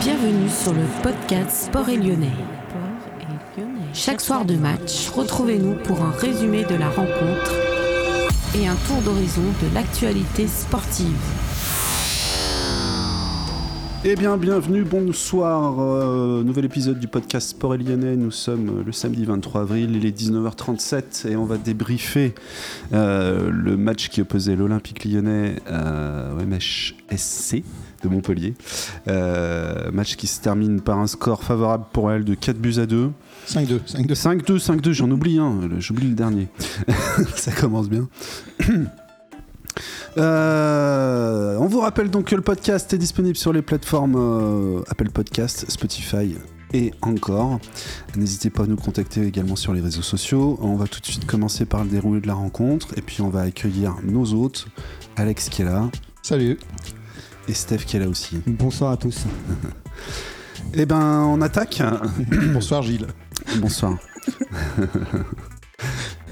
Bienvenue sur le podcast Sport et Lyonnais. Chaque soir de match, retrouvez-nous pour un résumé de la rencontre et un tour d'horizon de l'actualité sportive. Eh bien, bienvenue, bonsoir. euh, nouvel épisode du podcast Sport et Lyonnais. Nous sommes euh, le samedi 23 avril, il est 19h37 et on va débriefer euh, le match qui opposait l'Olympique lyonnais au MHSC de Montpellier. Euh, match qui se termine par un score favorable pour elle de 4 buts à 2. 5-2, 5-2. 5-2, 5-2, j'en oublie un, j'oublie le dernier. Ça commence bien. Euh, on vous rappelle donc que le podcast est disponible sur les plateformes euh, Apple Podcast, Spotify et encore. N'hésitez pas à nous contacter également sur les réseaux sociaux. On va tout de suite commencer par le déroulé de la rencontre et puis on va accueillir nos hôtes, Alex qui est là Salut. et Steph qui est là aussi. Bonsoir à tous. Eh ben on attaque. Bonsoir Gilles. Bonsoir.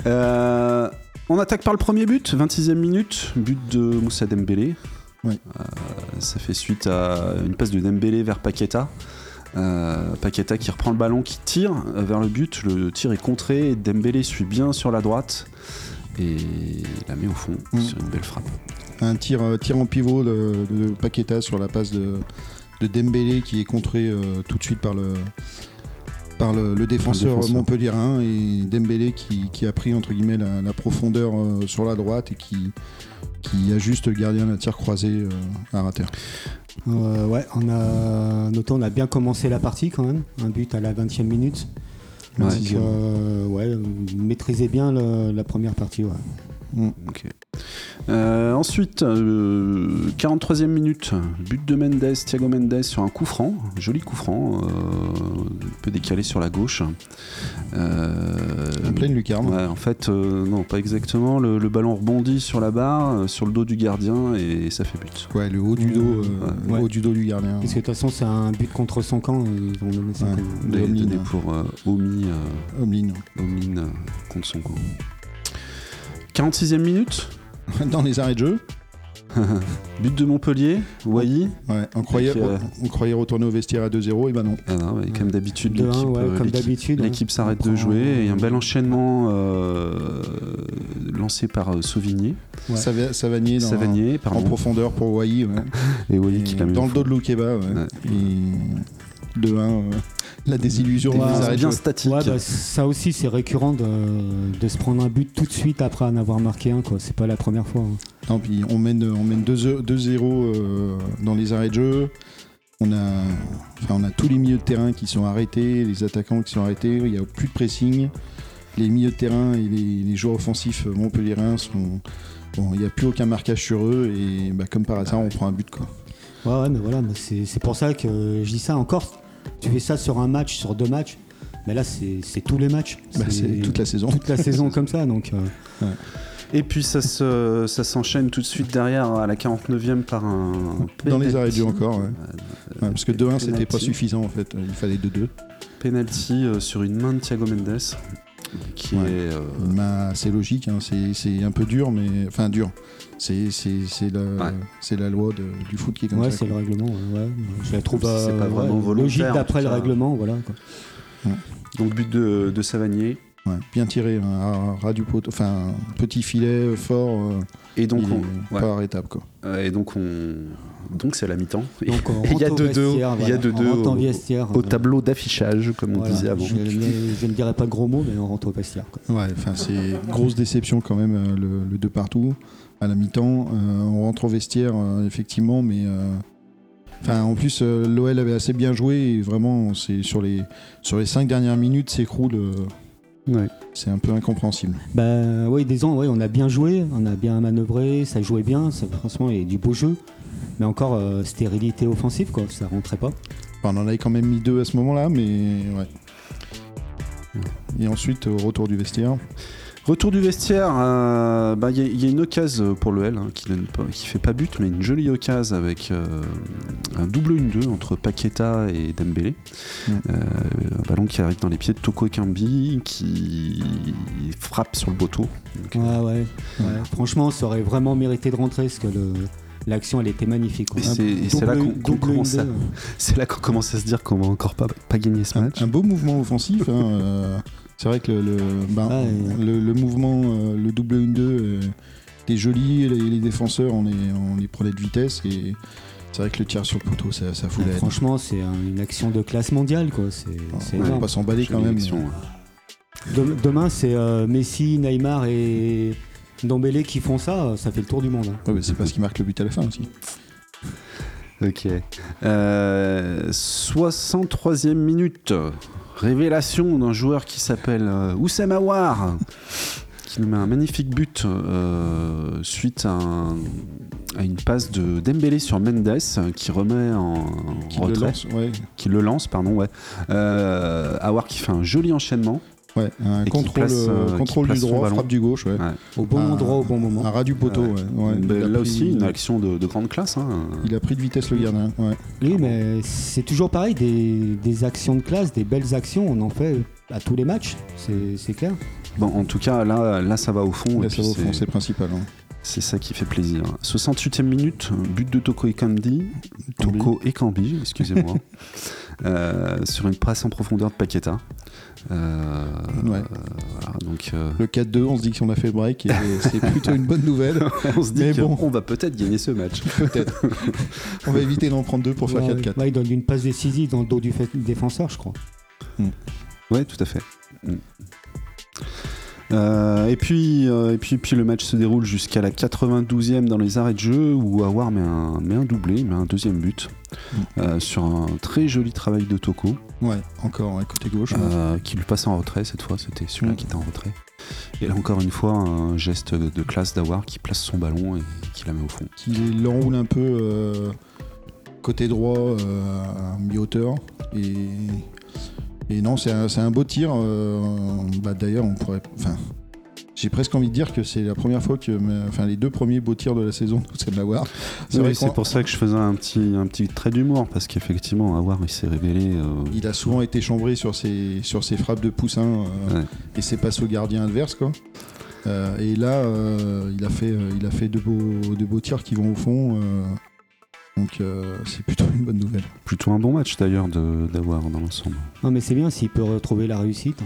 Euh, on attaque par le premier but, 26e minute, but de Moussa Dembélé. Oui. Euh, ça fait suite à une passe de Dembélé vers Paqueta. Euh, Paqueta qui reprend le ballon, qui tire vers le but. Le tir est contré. et Dembélé suit bien sur la droite et la met au fond Mm. sur une belle frappe. Un tir, euh, tir en pivot de, de Paqueta sur la passe de, de Dembélé qui est contré euh, tout de suite par le, par le, le défenseur, défenseur. montpelliérain et Dembélé qui, qui a pris entre guillemets la, la profondeur euh, sur la droite et qui, qui ajuste le gardien à tir croisé euh, à rater. Euh, ouais, on a on a bien commencé la partie quand même. Un but à la 20e minute. Ouais. Donc, euh, ouais, maîtrisez bien le- la première partie. Ouais. Ok. Euh, ensuite, euh, 43e minute, but de Mendes, Thiago Mendes sur un coup franc, joli coup franc, euh, un peu décalé sur la gauche. Euh, En pleine lucarne. ouais, en fait, euh, non, pas exactement. Le, le ballon rebondit sur la barre, euh, sur le dos du gardien et ça fait but. Ouais, le haut du dos, euh, le Ouais. haut du dos du gardien. Parce que de toute façon, c'est un but contre son camp. Ils ont donné ça Ouais. comme- De Il est Omlin, donné hein. pour euh, Omi, euh, Omlin. Omlin, euh, contre son camp. 46e minute, Dans les arrêts de jeu, but de Montpellier, Wai. ouais, on, croyait, Avec, euh, on croyait retourner au vestiaire à 2-0, et ben non. Ah non, ouais, comme d'habitude, 2-1, l'équipe, ouais, euh, hein. s'arrête de jouer et un bel enchaînement euh, lancé par euh, Sauvigné, Ouais. Sava- Savanier, dans- Savanier, en profondeur pour Wai. ouais. et Wai qui l'a mis dans le dos de Loukeba. Ouais. Ouais. Et 2-1, euh, la désillusion Des Ouais, arrêts de bien jeu. statique. Ouais, bah, ça aussi, c'est récurrent de, de se prendre un but tout de suite après en avoir marqué un. quoi. C'est pas la première fois. hein. Non, puis on mène, on mène 2-0 euh, dans les arrêts de jeu. On a, enfin, on a tous les milieux de terrain qui sont arrêtés, les attaquants qui sont arrêtés. Il n'y a plus de pressing. Les milieux de terrain et les, les joueurs offensifs montpelliérains sont. Bon, il n'y a plus aucun marquage sur eux et bah, comme par hasard, on prend un but. Quoi. Ouais, ouais, mais voilà, mais c'est c'est pour ça que je dis ça encore. Tu fais ça sur un match, sur deux matchs, mais là, c'est c'est tous les matchs. Bah, c'est toute la saison. toute la saison comme ça, donc. euh, Et puis ça se- ça s'enchaîne tout de suite derrière à la 49e par un Dans les penalty. arrêts de jeu encore, ouais. Euh, Ouais, parce que 2-1, c'était pas penalty. suffisant en fait. Il fallait 2-2. Penalty euh, sur une main de Thiago Mendes qui Ouais. est euh, assez logique, hein. c'est c'est un peu dur, mais. Enfin, dur. C'est c'est- c'est la, Ouais. c'est la loi de- du foot qui est comme ouais, ça. c'est le règlement. ouais. Je la trouve si euh, pas vraiment ouais, volontaire, logique d'après le règlement, voilà. quoi. donc but de, de Savanier. Ouais, bien tiré, hein, à ras du poteau. Enfin, petit filet euh, fort, euh, Et donc on, est ouais. pas arrêtable quoi. Et donc on donc c'est à la mi-temps. Et- Donc, on Et il y a 2-2 vestiaire, il y a voilà. 2-2 On rentre en au- au tableau d'affichage comme on disait avant. Je, ne- je ne dirais pas de gros mots, mais on rentre au vestiaire. quoi. Ouais, enfin, c'est grosse déception quand même, le, le deux partout à la mi-temps. Euh, on rentre au vestiaire, euh, effectivement, mais. euh, Enfin, en plus, l'OL avait assez bien joué et vraiment, c'est sur les sur les cinq dernières minutes, s'écroule. Ouais. c'est un peu incompréhensible. Bah oui, des ans, ouais, on a bien joué, on a bien manœuvré, ça jouait bien, ça, franchement, il y a du beau jeu. Mais encore, euh, stérilité offensive, quoi, ça rentrait pas. Enfin, on en avait quand même mis deux à ce moment-là, mais ouais. Et ensuite, au retour du vestiaire. Retour du vestiaire, euh, bah, il y, a- il y a une occasion pour le L hein, qui, qui fait pas but, mais une jolie occasion avec euh, un double 1-2 entre Paqueta et Dembélé. Euh, un ballon qui arrive dans les pieds de Toko Ekambi qui frappe sur le poteau. Donc, Ouais, ouais. ouais. Franchement, ça aurait vraiment mérité de rentrer parce que le, l'action elle était magnifique. quoi. Et c'est- là qu'on- double commence à- une-deux. C'est là qu'on commence à se dire qu'on va encore pas, pas gagner ce Un, match. un beau mouvement offensif. hein, euh, c'est vrai que le, le, ben, Ah, le, le mouvement, euh, le double 1-2 euh, était joli. Les, les défenseurs, on, est, on les prenait de vitesse. Et c'est vrai que le tir sur le poteau, ça, ça fout Ah, la franchement, c'est un- une action de classe mondiale. quoi. C'est c'est on pas s'emballer quand même. Demain, c'est euh, Messi, Neymar et Ndombele qui font ça. Ça fait le tour du monde. hein. Ouais, mais c'est parce qu'il marque le but à la fin aussi. Ok. Euh, 63e minute. Révélation d'un joueur qui s'appelle euh, Oussem Aouar, qui nous met un magnifique but euh, suite à, un- à une passe de Dembélé sur Mendes qui remet en, Qui le retrait, lance, ouais. qui le lance, pardon, ouais. Euh, Aouar qui fait un joli enchaînement. Ouais, un contrôle, place, euh, euh, contrôle du droit, frappe du gauche, ouais. Ouais. Au bon endroit, au bon moment. Un ras du poteau, Ouais. ouais. ouais. Ben, Il a là aussi, une action de, de grande classe. hein. Il a pris de vitesse le gardien. Ouais. Oui, mais c'est toujours pareil, des, des actions de classe, des belles actions, on en fait à tous les matchs, c'est c'est clair. Bon, en tout cas, là, là ça va au fond. Là, et ça va au c'est- fond, c'est principal. hein. C'est ça qui fait plaisir. 68e minute, but de Toko Ekambi. Kambi. Toko Ekambi, excusez-moi. Euh, sur une passe en profondeur de Paqueta. Euh, Ouais. voilà, donc euh, Le 4-2, on se dit qu'on a fait le break et c'est plutôt une bonne nouvelle. on se dit Mais qu'on bon. va peut-être gagner ce match. Peut-être. on va éviter d'en prendre deux pour faire Ouais, 4-4. ouais, il donne une passe décisive dans le dos du défenseur, je crois. Ouais, tout à fait. Mm. Euh, et, puis, euh, et puis, puis le match se déroule jusqu'à la 92e dans les arrêts de jeu où Awar met un, met un doublé, met un deuxième but euh, sur un très joli travail de Toko. Ouais, encore, côté gauche. ouais. Qui lui passe en retrait cette fois, c'était celui-là Mm. qui était en retrait. Et là encore une fois, un geste de, classe d'Awar qui place son ballon et qui la met au fond. Qui l'enroule un peu côté droit à mi-hauteur. Et, et non, c'est un, beau tir. euh, bah, D'ailleurs, on pourrait. Enfin, j'ai presque envie de dire que c'est la première fois que. Enfin, les deux premiers beaux tirs de la saison, c'est de l'avoir. C'est Oui, pour ça que je faisais un petit, un petit trait d'humour parce qu'effectivement, Awar il s'est révélé. euh, Il a souvent été chambré sur ses, sur ses frappes de poussin euh, Ouais. et ses passes au gardien adverse. Quoi. Euh, et là, il a fait, euh, il a fait de, beaux, de beaux tirs qui vont au fond. Donc euh, c'est plutôt une bonne nouvelle. plutôt un bon match d'ailleurs d'Awar dans l'ensemble. Non, mais c'est bien s'il peut retrouver la réussite.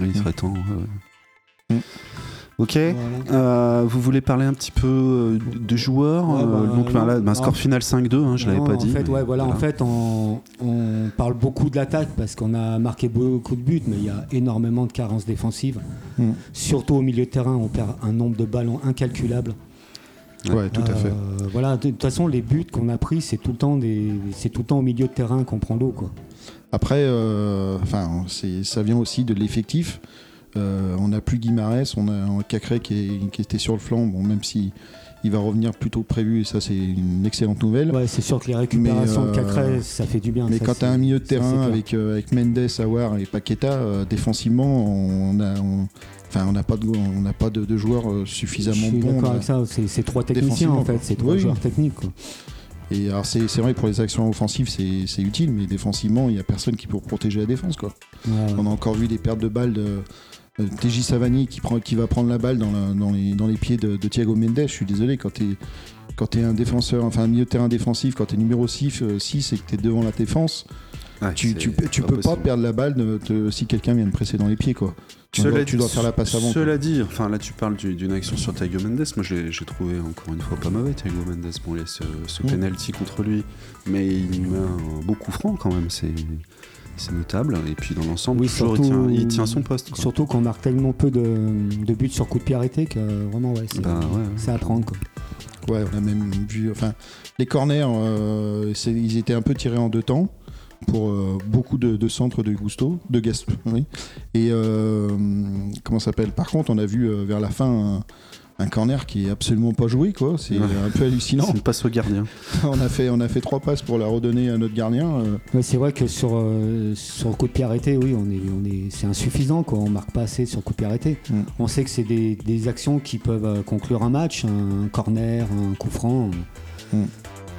Oui, il serait temps. ouais. Mm. Ok. Voilà. Euh, vous voulez parler un petit peu euh, de joueurs Ouais, euh, bah, Donc non. là, ben, score final 5-2, hein, je l'avais pas en dit. Fait, ouais, voilà, En fait, on, on parle beaucoup de l'attaque parce qu'on a marqué beaucoup de buts, mais il y a énormément de carences défensives. Mm. Surtout au milieu de terrain, on perd un nombre de ballons incalculable. Ouais. Tout à fait. Euh, Voilà, de toute façon, les buts qu'on a pris, c'est tout le temps des, c'est tout le temps au milieu de terrain qu'on prend l'eau, quoi. Après, euh, enfin, c'est- ça vient aussi de l'effectif. On n'a plus Guimarès, on a un Cacré qui, est- qui était sur le flanc, bon, même si il va revenir plus tôt que prévu, et ça c'est une excellente nouvelle. Ouais, c'est sûr que les récupérations Mais, de euh, Cacré, ça fait du bien. Mais ça, quand tu as un milieu de terrain avec, euh, avec Mendes, Awar et Paqueta, euh, défensivement, on a, on- enfin, on n'a pas de, on n'a pas de, de joueurs euh, suffisamment bons. d'accord avec ça, c'est trois techniciens en fait, c'est trois Oui. joueurs techniques. Quoi. Et alors c'est c'est vrai pour les actions offensives c'est c'est utile, mais défensivement il n'y a personne qui peut protéger la défense quoi. Ouais, ouais. On a encore vu des pertes de balles de TJ Savani qui, prend, qui va prendre la balle dans, la- dans les, dans les pieds de, de Thiago Mendes. Je suis désolé, quand tu es, quand un défenseur, enfin un milieu de terrain défensif, quand tu es numéro 6, euh, 6 et que tu es devant la défense, Ouais, tu, tu, peux- tu peux pas perdre la balle de- de- si quelqu'un vient de presser dans les pieds. Quoi. Tu, Cela dois, tu dois faire la passe avant. Cela dit, enfin là tu parles du- d'une action sur Thiago Mendes, moi j'ai trouvé encore une fois pas mauvais Thiago Mendes. Bon, il y a ce, ce Mm. penalty contre lui, mais il met un beau coup franc quand même, c'est c'est notable. Et puis dans l'ensemble, Oui, toujours, il, tient, il tient son poste. quoi. Surtout qu'on marque tellement peu de, de buts sur coup de pied arrêté que vraiment, ouais, c'est Bah, ouais, ouais. c'est à prendre. Quoi. Ouais, on a même vu. Enfin, les corners, euh, ils étaient un peu tirés en deux temps pour euh, beaucoup de, de centres de Gusto, de Gaston. Oui. Et euh, comment ça s'appelle? Par contre, on a vu euh, vers la fin un, corner qui est absolument pas joué, quoi. C'est Ouais. un peu hallucinant. C'est une passe au gardien. on a fait, on a fait trois passes pour la redonner à notre gardien. euh, Ouais, c'est vrai que sur, euh, sur coup de pied arrêté, oui, on est, on est, c'est insuffisant. Quoi. On marque pas assez sur coup de pied arrêté. Mm. On sait que c'est des, des actions qui peuvent euh, conclure un match, un corner, un coup franc. Mm.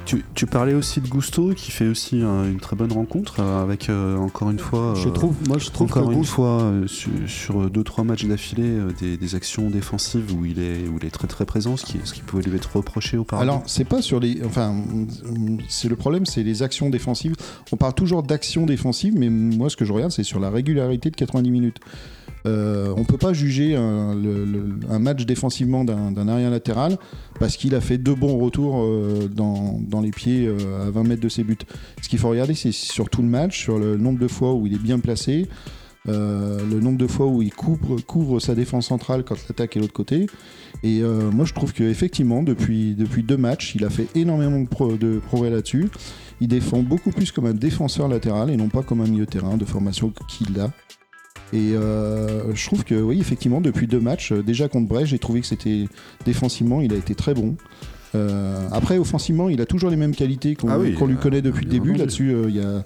Tu, tu parlais aussi de Gusto qui fait aussi euh, une très bonne rencontre euh, avec euh, encore une fois. Je euh, trouve, moi je trouve encore que une Gusto- fois euh, sur, sur deux trois matchs d'affilée euh, des, des actions défensives où il est où il est très très présent, ce qui, ce qui pouvait lui être reproché auparavant. Alors, c'est pas sur les. Enfin, c'est le problème, c'est les actions défensives. On parle toujours d'actions défensives, mais moi, ce que je regarde, c'est sur la régularité de 90 minutes. Euh, on peut pas juger un, match défensivement d'un arrière latéral parce qu'il a fait deux bons retours euh, dans, les pieds euh, à 20 mètres de ses buts. Ce qu'il faut regarder, c'est sur tout le match, sur le nombre de fois où il est bien placé, le nombre de fois où il couvre, sa défense centrale quand l'attaque est l'autre côté. Et moi, je trouve qu'effectivement, depuis, depuis deux matchs, il a fait énormément de, de progrès là-dessus. Il défend beaucoup plus comme un défenseur latéral et non pas comme un milieu terrain de formation qu'il a. Et euh, je trouve que oui, effectivement, depuis deux matchs, euh, déjà contre Brest, j'ai trouvé que c'était défensivement, il a été très bon. Euh, après, offensivement, il a toujours les mêmes qualités qu'on Ah oui, lui connaît depuis le début. Là-dessus, euh,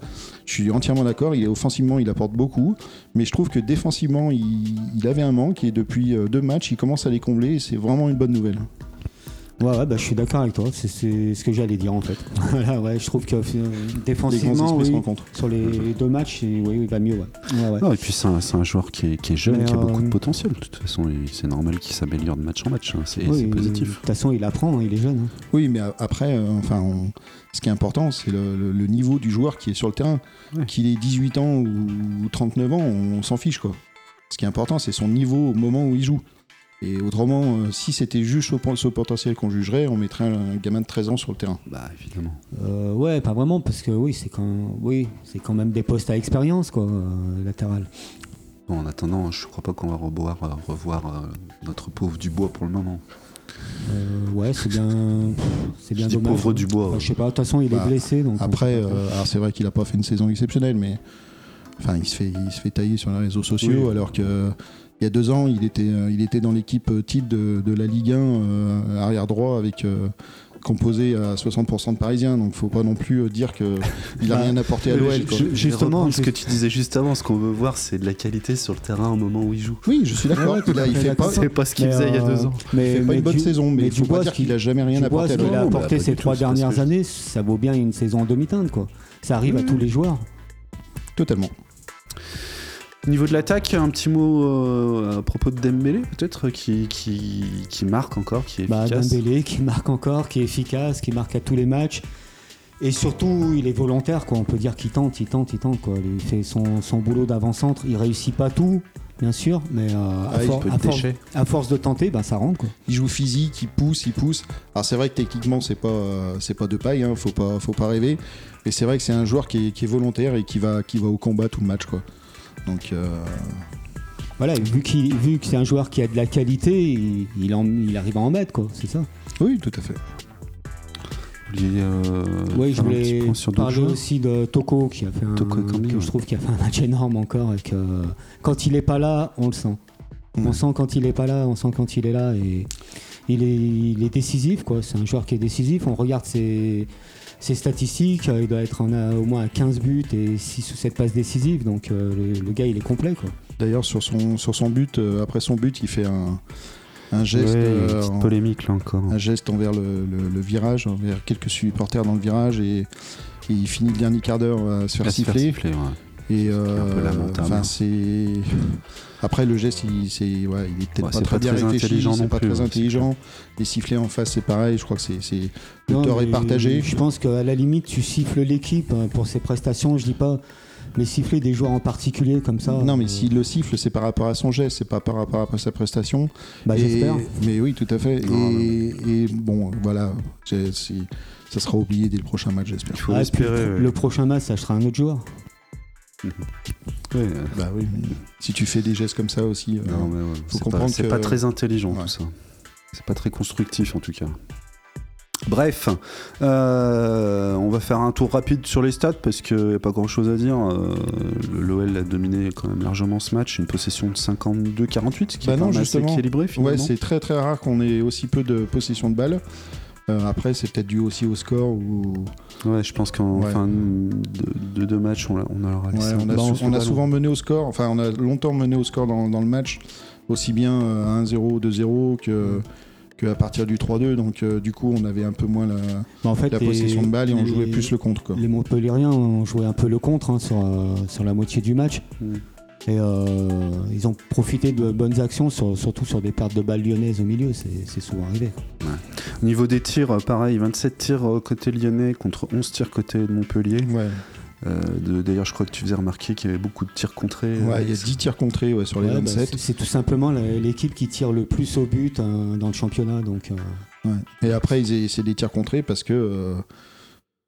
je suis entièrement d'accord. Il est offensivement, il apporte beaucoup, mais je trouve que défensivement, il, il avait un manque et depuis deux matchs, il commence à les combler. Et c'est vraiment une bonne nouvelle. Ouais, ouais, bah, je suis d'accord avec toi. C'est- ce que j'allais dire en fait. Voilà, ouais, je trouve que euh, Les défensivement, se oui, sur les deux matchs, il- oui, il va mieux. Ouais. Ouais, ouais. Non, et puis c'est un, joueur qui est, qui est jeune, Mais, qui a euh, beaucoup de potentiel. De toute façon, c'est normal qu'il s'améliore de match en match. hein. C'est Oui, c'est De positif. toute façon, il apprend, hein, il est jeune. hein. Oui, mais après, euh, enfin, on- ce qui est important, c'est le, le- le niveau du joueur qui est sur le terrain. Ouais. Qu'il ait 18 ans ou 39 ans, on, s'en fiche quoi. Ce qui est important, c'est son niveau au moment où il joue. Et autrement, euh, si c'était juste au, au potentiel qu'on jugerait, on mettrait un gamin de 13 ans sur le terrain. Bah évidemment. Euh, ouais, pas vraiment, parce que oui, c'est quand, oui, c'est quand même des postes à expérience, quoi, euh, latéral. Bon, en attendant, je crois pas qu'on va revoir, revoir euh, notre pauvre Dubois pour le moment. Euh, ouais, c'est bien, c'est bien Je dis dommage. pauvre Dubois. Enfin, je sais pas, de toute façon, il est Bah, blessé, donc. Après, euh, alors c'est vrai qu'il a pas fait une saison exceptionnelle, mais enfin, il se fait, il se fait tailler sur les réseaux sociaux, Oui. alors que il y a deux ans, il était, euh, il était dans l'équipe type de, de la Ligue 1 euh, arrière droit avec euh, composé à 60% de Parisiens, donc faut pas non plus euh, dire que il a Bah, rien apporté à Euh, l'OL. Justement, ce que tu disais juste avant, ce qu'on veut voir, c'est de la qualité sur le terrain au moment où il joue. Oui, je suis d'accord. Il, a- fait pas. C'est pas ce qu'il faisait il y a euh, deux ans. Mais, il fait pas une bonne du- saison, mais il faut pas dire qu'il a jamais rien apporté à ce qu'il a l'OL. bah, apporté ces trois dernières années, ça vaut bien une saison en demi-teinte, quoi. Ça arrive à tous les joueurs. Totalement. Au niveau de l'attaque, un petit mot euh, à propos de Dembélé, peut-être, qui, qui, qui marque encore, qui est Bah, efficace. Dembélé qui marque encore, qui est efficace, qui marque à tous les matchs. Et surtout, il est volontaire, quoi. On peut dire qu'il tente, il tente, il tente, quoi. Il fait son, son boulot d'avant-centre. Il réussit pas tout, bien sûr, mais euh, à, Ah, for- à force, déchet. à force de tenter, bah, ça rentre, quoi. Il joue physique, il pousse, il pousse. Alors c'est vrai que techniquement c'est pas euh, c'est pas de paille, hein, faut pas faut pas rêver. Mais c'est vrai que c'est un joueur qui est, qui est volontaire et qui va qui va au combat tout le match quoi. Donc euh, Voilà, vu, vu que c'est un joueur qui a de la qualité, il, il en- il arrive à en mettre, quoi. C'est ça. oui, tout à fait. Euh, Oui, je voulais parler aussi de Toko qui a fait un, ouais. je trouve qu'il a fait un match énorme encore et que quand il est pas là, on le sent. On Mm. sent quand il est pas là, on sent quand il est là et il est, il est décisif quoi. C'est un joueur qui est décisif. On regarde ses, ses statistiques, euh, il doit être en a au moins à 15 buts et 6 ou 7 passes décisives. Donc euh, le, le gars il est complet quoi. D'ailleurs sur son sur son but euh, après son but il fait un un geste Ouais, euh, une petite en- polémique là encore. un geste envers le, le- le virage, envers quelques supporters dans le virage et, et il finit le dernier quart d'heure à se faire À se faire siffler. siffler, ouais. Et euh, un peu lamentable. enfin, c'est après le geste, il, c'est ouais, il est peut-être Ouais, pas très pas bien très réfléchi, intelligent non pas plus, très ouais, intelligent. Les sifflets en face, c'est pareil. Je crois que c'est c'est le Non, tort est partagé. Je pense qu'à la limite tu siffles l'équipe hein, pour ses prestations. Je dis pas mais siffler des joueurs en particulier comme ça. Non, mais euh, s'il le siffle, c'est par rapport à son geste, c'est pas par rapport à sa prestation. bah, Et- j'espère. Mais oui, tout à fait. Non, et, et bon, voilà, ça sera oublié dès le prochain match, j'espère. Il faut Ah, le prochain match, ça sera un autre joueur. Ouais, Bah oui. Si tu fais des gestes comme ça aussi, euh, non, mais ouais, faut c'est comprendre pas, c'est que- pas très intelligent Ouais. tout ça. C'est pas très constructif en tout cas. Bref, euh, on va faire un tour rapide sur les stats parce qu'il n'y a pas grand chose à dire. Euh, L'OL a dominé quand même largement ce match, une possession de 52-48, ce qui Bah est non, quand même assez justement. équilibré finalement. Ouais, c'est très très rare qu'on ait aussi peu de possession de balles. Euh, après, c'est peut-être dû aussi au score ou Ouais, je pense qu'en Ouais. fin de, de deux matchs, on, a Ouais, on, a, on a ballon. souvent mené au score, enfin on a longtemps mené au score dans, dans le match, aussi bien euh, à 1-0, 2-0 que, qu'à partir du 3-2. Donc euh, du coup, on avait un peu moins la, Bah, en fait, la les- possession de balle et on les- jouait plus le contre. Quoi. Les Montpellieriens ont joué un peu le contre hein, sur, euh, sur la moitié du match. Mm. Et euh, ils ont profité de bonnes actions, sur- surtout sur des pertes de balles lyonnaises au milieu. C'est souvent arrivé. Au niveau des tirs, euh, pareil, 27 tirs euh, côté lyonnais contre 11 tirs côté de Montpellier. Ouais, Euh, D'ailleurs, je crois que tu faisais remarquer qu'il y avait beaucoup de tirs contrés. ouais, il y a 10 tirs contrés ouais, sur les Ouais, bah, 27. c'est- c'est tout simplement l'équipe qui tire le plus au but hein, dans le championnat. Donc, euh, Ouais. Et après, ils- c'est des tirs contrés parce que.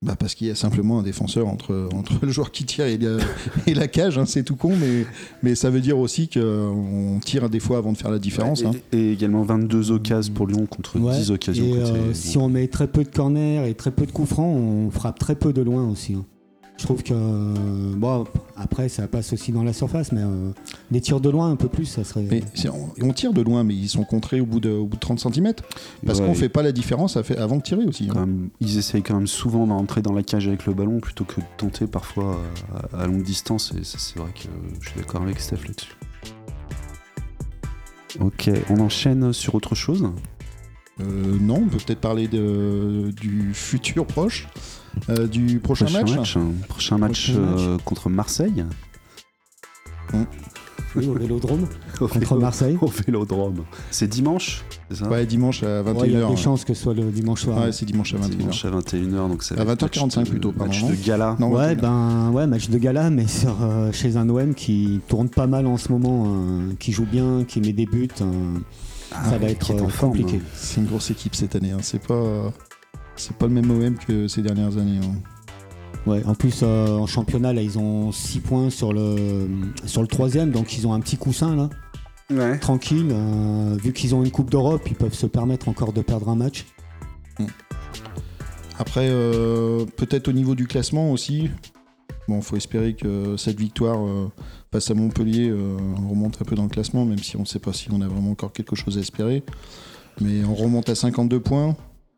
Euh, bah parce qu'il y a simplement un défenseur entre, entre le joueur qui tire et la, et la cage, hein, c'est tout con, mais, mais ça veut dire aussi qu'on tire des fois avant de faire la différence. et, hein. et également 22 occasions pour Lyon contre ouais. 10 occasions Et côté. euh, si on met très peu de corners et très peu de coups francs, on frappe très peu de loin aussi. hein. Je trouve que euh, bon après ça passe aussi dans la surface, mais euh, des tirs de loin un peu plus, ça serait. Mais on, on tire de loin, mais ils sont contrés au bout de, au bout de 30 cm. Parce Ouais, qu'on fait pas la différence à fait- avant de tirer aussi. hein. même- ils essayent quand même souvent d'entrer dans la cage avec le ballon plutôt que de tenter parfois à, à longue distance. Et ça, c'est vrai que je suis d'accord avec Steph là-dessus. Ok, on enchaîne sur autre chose? Euh, non, on peut peut-être parler de, du futur proche, euh, du prochain, match. hein. Prochain match, Prochain match. euh, contre Marseille. Oui, au Vélodrome Au contre vélo- Marseille. Au Vélodrome. C'est dimanche, c'est ça? Ouais, dimanche à Ouais, Il y a 21h. des chances que ce soit le dimanche soir. Ouais, c'est dimanche à 21h. Dimanche à 21h, donc va À être 20h45 match de- plutôt, pardon, Match de gala. Non, Ouais, 21h. ben ouais, match de gala, mais sur, euh, chez un OM qui tourne pas mal en ce moment, hein, qui joue bien, qui met des buts. hein. Ah, ça va être compliqué. hein. C'est une grosse équipe cette année. hein. C'est pas, c'est pas le même OM que ces dernières années. hein. Ouais, en plus, euh, en championnat, là, ils ont 6 points sur le, sur le troisième, donc ils ont un petit coussin là, Ouais. tranquille. euh, vu qu'ils ont une Coupe d'Europe, ils peuvent se permettre encore de perdre un match. Après, euh, peut-être au niveau du classement aussi. Bon, faut espérer que cette victoire euh, face à Montpellier euh, remonte un peu dans le classement, même si on ne sait pas si on a vraiment encore quelque chose à espérer. Mais on remonte à 52 points.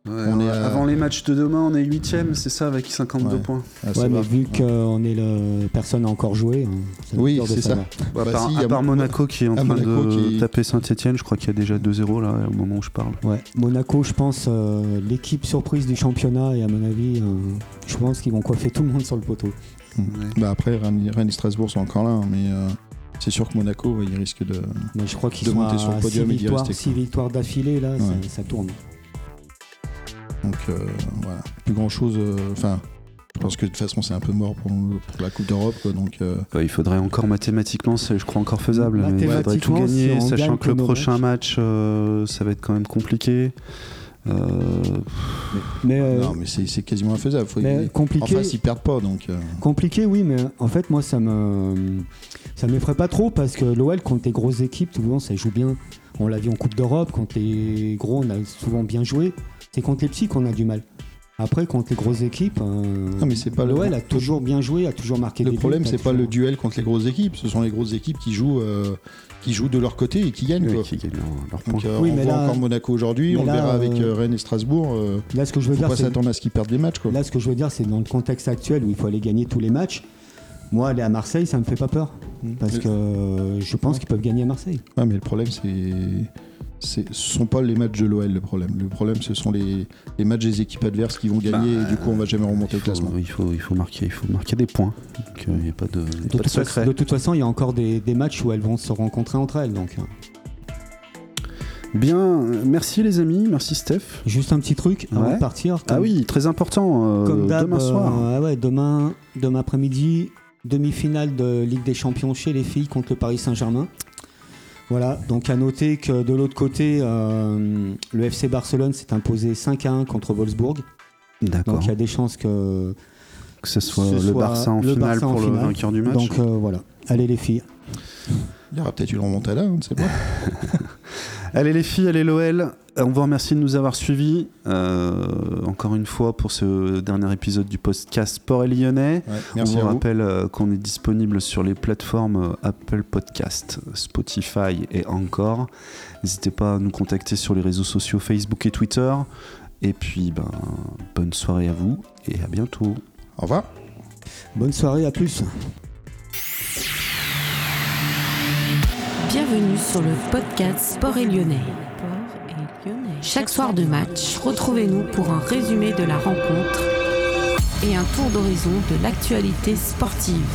Ouais, On est à- Avant les matchs de demain, on est 8ème, c'est ça, avec 52 Ouais. points. Ah, Ouais, mais vu qu'on est le. Personne n'a encore joué. hein, c'est Oui, c'est ça. à Bah part, si, à y a part Mon- Monaco qui est en Ah, train Monaco de qui- taper Saint-Etienne, je crois qu'il y a déjà 2-0 là au moment où je parle. Ouais, Monaco, je pense, euh, l'équipe surprise du championnat, et à mon avis, euh, je pense qu'ils vont coiffer tout le monde sur le poteau. Bah après, Rennes, et Strasbourg sont encore là, hein, mais euh, c'est sûr que Monaco, ouais, il risque de. Mais je crois qu'ils De sont monter à sur le podium 6 et d'y victoires, rester, six victoires d'affilée, là, ça, tourne. Donc euh, voilà, plus grand chose. Enfin, je pense que de toute façon, c'est un peu mort pour, pour la Coupe d'Europe, donc. euh, Bah, il faudrait encore mathématiquement, c'est je crois encore faisable, mais il faudrait tout si gagner, sachant gagne que le prochain match, euh, ça va être quand même compliqué. Euh, Mais, euh, non, mais c'est quasiment infaisable. Faut- mais compliqué, Enfin, s'ils perdent pas, donc. euh, compliqué, oui, mais en fait, moi, ça me, ça m'effraie pas trop parce que l'OL, contre les grosses équipes, souvent, ça joue bien. On l'a vu en Coupe d'Europe, contre les gros, on a souvent bien joué. C'est contre les petits qu'on a du mal. Après, contre les grosses équipes, euh, Non, mais c'est pas le- l'OL a toujours bien joué, a toujours marqué Le des problème, c'est pas toujours- le duel contre les grosses équipes. Ce sont les grosses équipes qui jouent, euh, qui jouent de leur côté et qui gagnent. oui, quoi. qui gagnent leur, leur point. Donc, euh, Oui, on mais voit là- encore Monaco aujourd'hui. On le là, verra avec euh, Rennes et Strasbourg. Là, ce que je veux faut dire, pas c'est s'attendre à ce qu'ils perdent des matchs. Quoi. Là, ce que je veux dire, c'est dans le contexte actuel où il faut aller gagner tous les matchs. Moi, aller à Marseille, ça me fait pas peur. Parce Mais- que je pense qu'ils peuvent gagner à Marseille. Ouais, mais le problème, c'est. Ce sont pas les matchs de l'OL le problème. Le problème, ce sont les, les matchs des équipes adverses qui vont gagner Bah, et du coup, on va jamais remonter Il le classement. il, faut, il faut marquer, il faut marquer des points. Donc il n'y a pas de, y a De pas de toute, façon, secret. de toute façon, il y a encore des, des matchs où elles vont se rencontrer entre elles. Donc, euh, Bien, euh, merci les amis, merci Steph. juste un petit truc avant Ouais. de partir. Ah oui, très important, euh, comme d'hab, demain soir. euh, ah ouais, demain, demain après-midi, demi-finale de Ligue des Champions chez les filles contre le Paris Saint-Germain. Voilà, donc à noter que de l'autre côté, euh, le FC Barcelone s'est imposé 5 à 1 contre Wolfsburg. D'accord. Donc il y a des chances que. Que ce soit ce le soit Barça en le finale Barça en pour le finale. vainqueur du match. Donc euh, voilà, allez les filles. Il y aura peut-être une remontada, on ne sait pas. Allez les filles, allez l'OL. Euh, On vous remercie de nous avoir suivis euh, encore une fois pour ce dernier épisode du podcast Sport et Lyonnais. Ouais, merci On vous rappelle euh, qu'on est disponible sur les plateformes Apple Podcast, Spotify et encore. N'hésitez pas à nous contacter sur les réseaux sociaux Facebook et Twitter. Et puis, ben, bonne soirée à vous et à bientôt. Au revoir. Bonne soirée, à plus. Bienvenue sur le podcast. Sport et Lyonnais. Chaque soir de match, retrouvez-nous pour un résumé de la rencontre et un tour d'horizon de l'actualité sportive.